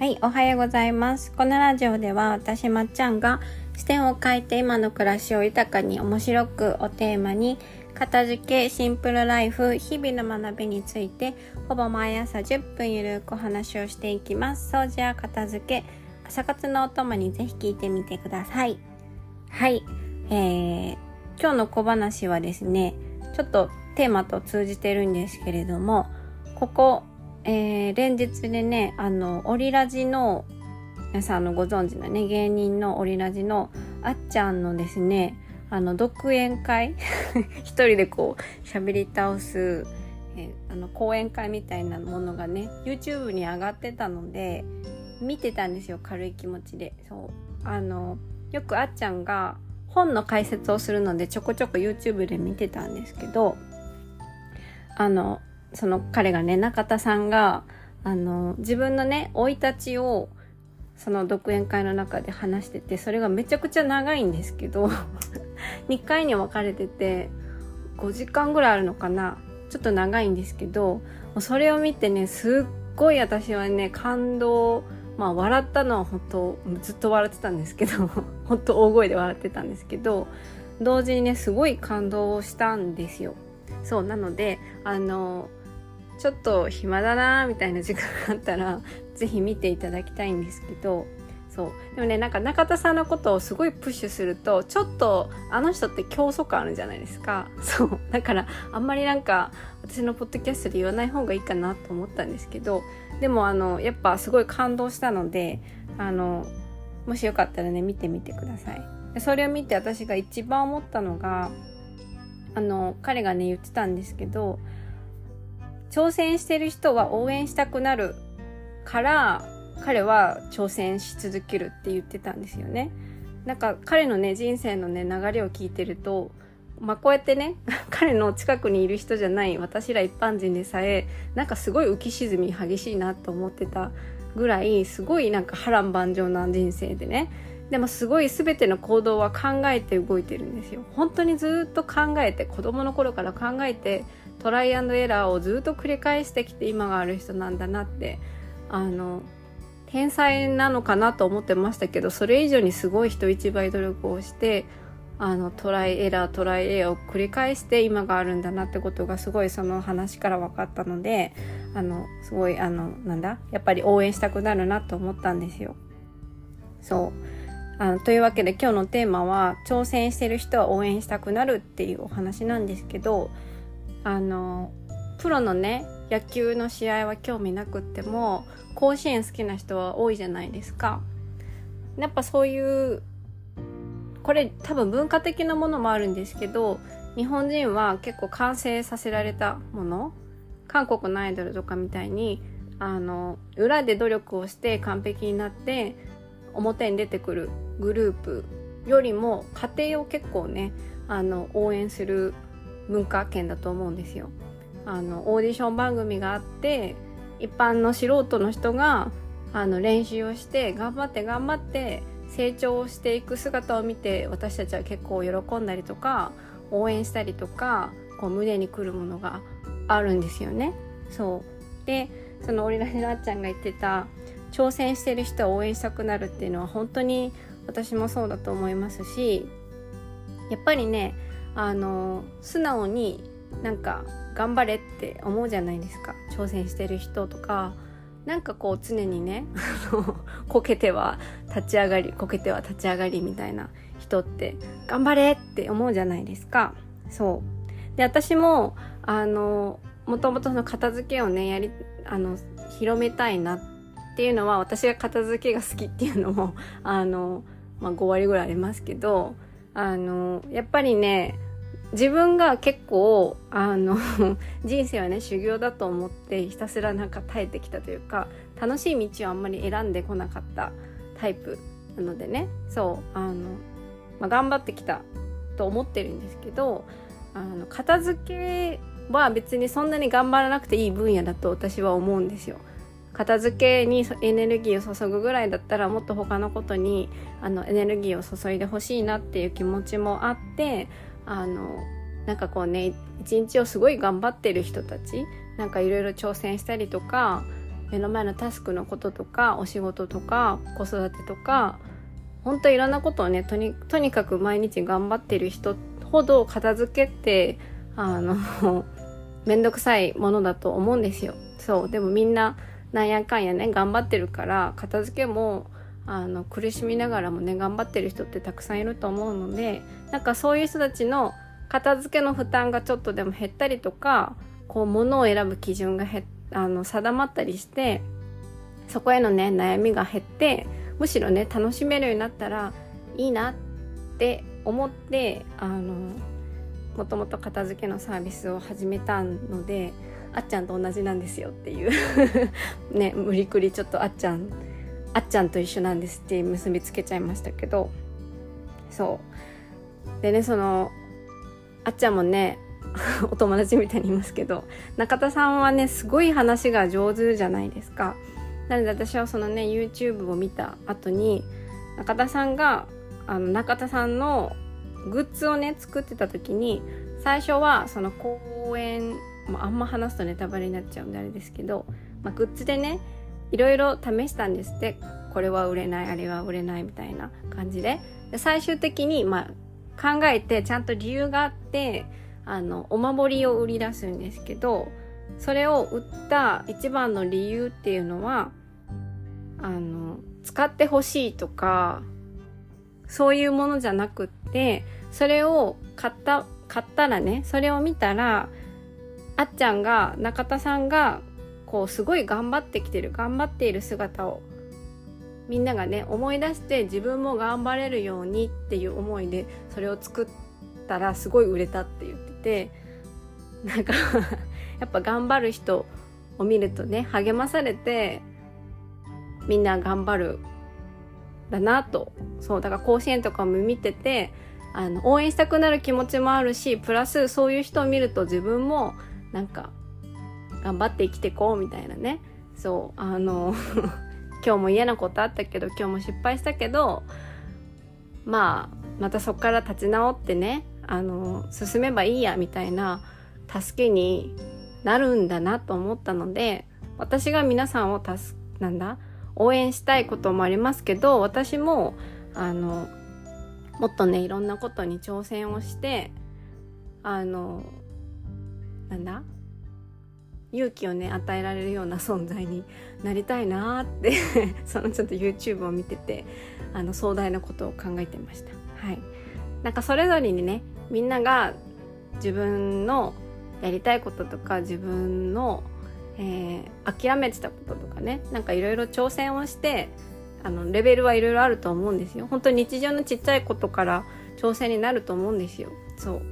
はい、おはようございます。このラジオでは私まっちゃんが視点を変えて今の暮らしを豊かに面白くをテーマに片付け、シンプルライフ、日々の学びについてほぼ毎朝10分ゆるくお話をしていきます。掃除や片付け、朝活のお供にぜひ聞いてみてください。はい、えー、今日の小話はですね、ちょっとテーマと通じてるんですけれども、ここえー、連日でね、あの、オリラジの、皆さんのご存知のね、芸人のオリラジのあっちゃんのですね、あの、独演会 一人でこう、喋り倒す、えー、あの、講演会みたいなものがね、YouTube に上がってたので、見てたんですよ、軽い気持ちで。そう。あの、よくあっちゃんが本の解説をするので、ちょこちょこ YouTube で見てたんですけど、あの、その彼がね中田さんがあの自分のね生い立ちをその独演会の中で話しててそれがめちゃくちゃ長いんですけど 2回に分かれてて5時間ぐらいあるのかなちょっと長いんですけどそれを見てねすっごい私はね感動まあ笑ったのは本当ずっと笑ってたんですけど 本当大声で笑ってたんですけど同時にねすごい感動をしたんですよ。そうなのであのちょっと暇だなみたいな時間があったら 是非見ていただきたいんですけどそう。でもねなんか中田さんのことをすごいプッシュするとちょっとあの人って競争感あるじゃないですか。そう。だからあんまりなんか私のポッドキャストで言わない方がいいかなと思ったんですけどでもあのやっぱすごい感動したのであのもしよかったらね見てみてください。それを見て私が一番思ったのがあの彼がね言ってたんですけど挑戦してる人は応援したくなるから彼は挑戦し続けるって言ってたんですよね。なんか彼のね人生のね流れを聞いてるとまあこうやってね 彼の近くにいる人じゃない私ら一般人でさえなんかすごい浮き沈み激しいなと思ってたぐらいすごいなんか波乱万丈な人生でねでもすごい全ての行動は考えて動いてるんですよ本当にずっと考えて子供の頃から考えてトライアンドエラーをずっと繰り返してきて今がある人なんだなってあの天才なのかなと思ってましたけどそれ以上にすごい人一倍努力をしてあのトライエラートライエラーを繰り返して今があるんだなってことがすごいその話から分かったのであのすごいあのなんだ？やっぱり応援したくなるなと思ったんですよ。そうあのというわけで今日のテーマは挑戦してる人は応援したくなるっていうお話なんですけどあのプロのね野球の試合は興味なくっても甲子園好きな人は多いじゃないですか。やっぱそういうこれ多分文化的なものもあるんですけど日本人は結構完成させられたもの韓国のアイドルとかみたいにあの裏で努力をして完璧になって表に出てくるグループよりも家庭を結構ねあの応援する文化圏だと思うんですよ。あのオーディション番組があって一般の素人の人があの練習をして頑張って頑張って成長していく姿を見て私たちは結構喜んだりとか応援したりとかこう胸にくるものがあるんですよね。そうでそのオリラジのあっちゃんが言ってた挑戦してる人を応援したくなるっていうのは本当に私もそうだと思いますしやっぱりねあの素直になんか頑張れって思うじゃないですか。挑戦してる人とか。なんかこう常にね こけては立ち上がりこけては立ち上がりみたいな人って頑張れって思うじゃないですか。そう。で私もあのもともとその片付けをねやりあの広めたいなっていうのは私が片付けが好きっていうのもあの、まあ、5割ぐらいありますけどあのやっぱりね自分が結構あの 人生はね修行だと思ってひたすらなんか耐えてきたというか楽しい道をあんまり選んでこなかったタイプなのでねそうあの、まあ、頑張ってきたと思ってるんですけどあの片付けは別にそんなに頑張らなくていい分野だと私は思うんですよ。片付けにエネルギーを注ぐぐらいだったらもっと他のことにあのエネルギーを注いでほしいなっていう気持ちもあってあのなんかこうね一日をすごい頑張ってる人たちなんかいろいろ挑戦したりとか目の前のタスクのこととかお仕事とか子育てとか本当いろんなことをねとにとにかく毎日頑張ってる人ほど片付けってあの 面倒くさいものだと思うんですよ。そうでもみんななんやかんやね頑張ってるから片付けもあの苦しみながらもね頑張ってる人ってたくさんいると思うのでなんかそういう人たちの片付けの負担がちょっとでも減ったりとかこう物を選ぶ基準がへあの定まったりしてそこへのね悩みが減ってむしろね楽しめるようになったらいいなって思ってあのもともと片付けのサービスを始めたのであっちゃんと同じなんですよっていう。ね無理くりちょっとあっちゃんあっちゃんと一緒なんですって結びつけちゃいましたけど。そう。でねそのあっちゃんもね お友達みたいにいますけど中田さんはねすごい話が上手じゃないですか。なので私はそのね YouTube を見た後に中田さんがあの中田さんのグッズをね作ってた時に最初はその公演、まあ、あんま話すとネタバレになっちゃうんであれですけど、まあ、グッズでねいろいろ試したんですって。これは売れないあれは売れないみたいな感じで。で最終的に、まあ、考えてちゃんと理由があってあのお守りを売り出すんですけどそれを売った一番の理由っていうのはあの使ってほしいとかそういうものじゃなくってそれを買った買ったらねそれを見たらあっちゃんが中田さんがこうすごい頑張ってきてる頑張っている姿をみんながね思い出して自分も頑張れるようにっていう思いでそれを作ったらすごい売れたって言っててなんかやっぱ頑張る人を見るとね励まされてみんな頑張るだなと。そうだから甲子園とかも見ててあの応援したくなる気持ちもあるしプラスそういう人を見ると自分もなんか頑張って生きてこうみたいなね。そうあの 今日も嫌なことあったけど今日も失敗したけどまあまたそこから立ち直ってねあの進めばいいやみたいな助けになるんだなと思ったので私が皆さんを助なんだ？応援したいこともありますけど私もあのもっとねいろんなことに挑戦をしてあのなんだ？勇気をね与えられるような存在になりたいなって そのちょっと YouTube を見ててあの壮大なことを考えてました。はい、なんかそれぞれにねみんなが自分のやりたいこととか自分の、えー、諦めてたこととかねなんかいろいろ挑戦をしてあのレベルはいろいろあると思うんですよ。本当に日常のちっちゃいことから挑戦になると思うんですよ。そう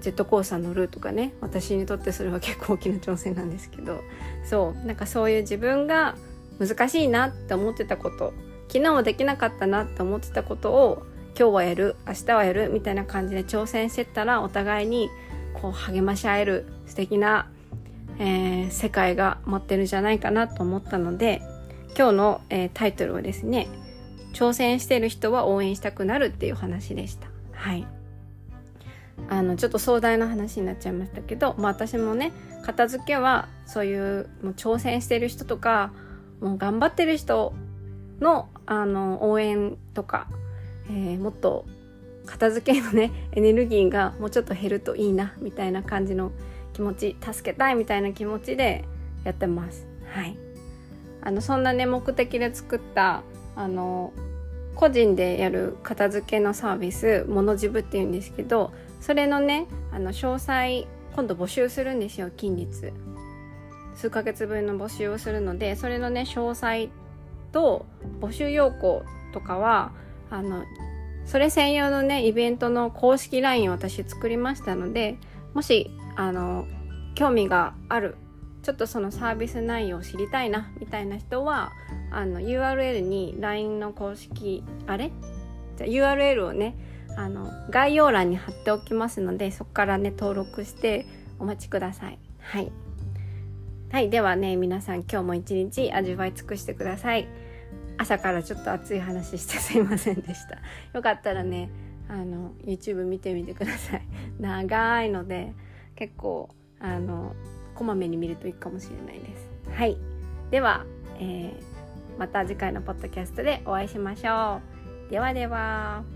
ジェットコースター乗るとかね私にとってそれは結構大きな挑戦なんですけどそうなんかそういう自分が難しいなって思ってたこと昨日もできなかったなって思ってたことを今日はやる明日はやるみたいな感じで挑戦してったらお互いにこう励まし合える素敵な、えー、世界が待ってるんじゃないかなと思ったので今日の、えー、タイトルはですね挑戦してる人は応援したくなるっていう話でした。はい。あのちょっと壮大な話になっちゃいましたけど、まあ、私もね片付けはそういうもう挑戦してる人とかもう頑張ってる人のあの応援とか、えー、もっと片付けのねエネルギーがもうちょっと減るといいなみたいな感じの気持ち助けたいみたいな気持ちでやってます。はいあのそんなね目的で作ったあの個人でやる片付けのサービス「モノジブ」っていうんですけどそれのねあの詳細今度募集するんですよ近日。数ヶ月分の募集をするのでそれのね詳細と募集要項とかはあのそれ専用のねイベントの公式 LINE を私作りましたのでもしあの興味があるちょっとそのサービス内容を知りたいなみたいな人はあの URL に LINE の公式あれ？じゃ URL をねあの概要欄に貼っておきますのでそこからね登録してお待ちください。はい。はいではね皆さん今日も一日味わい尽くしてください。朝からちょっと熱い話して すいませんでした。よかったらねあの YouTube 見てみてください。長いので結構あのこまめに見るといいかもしれないです。はい。では、えー、また次回のポッドキャストでお会いしましょう。ではでは。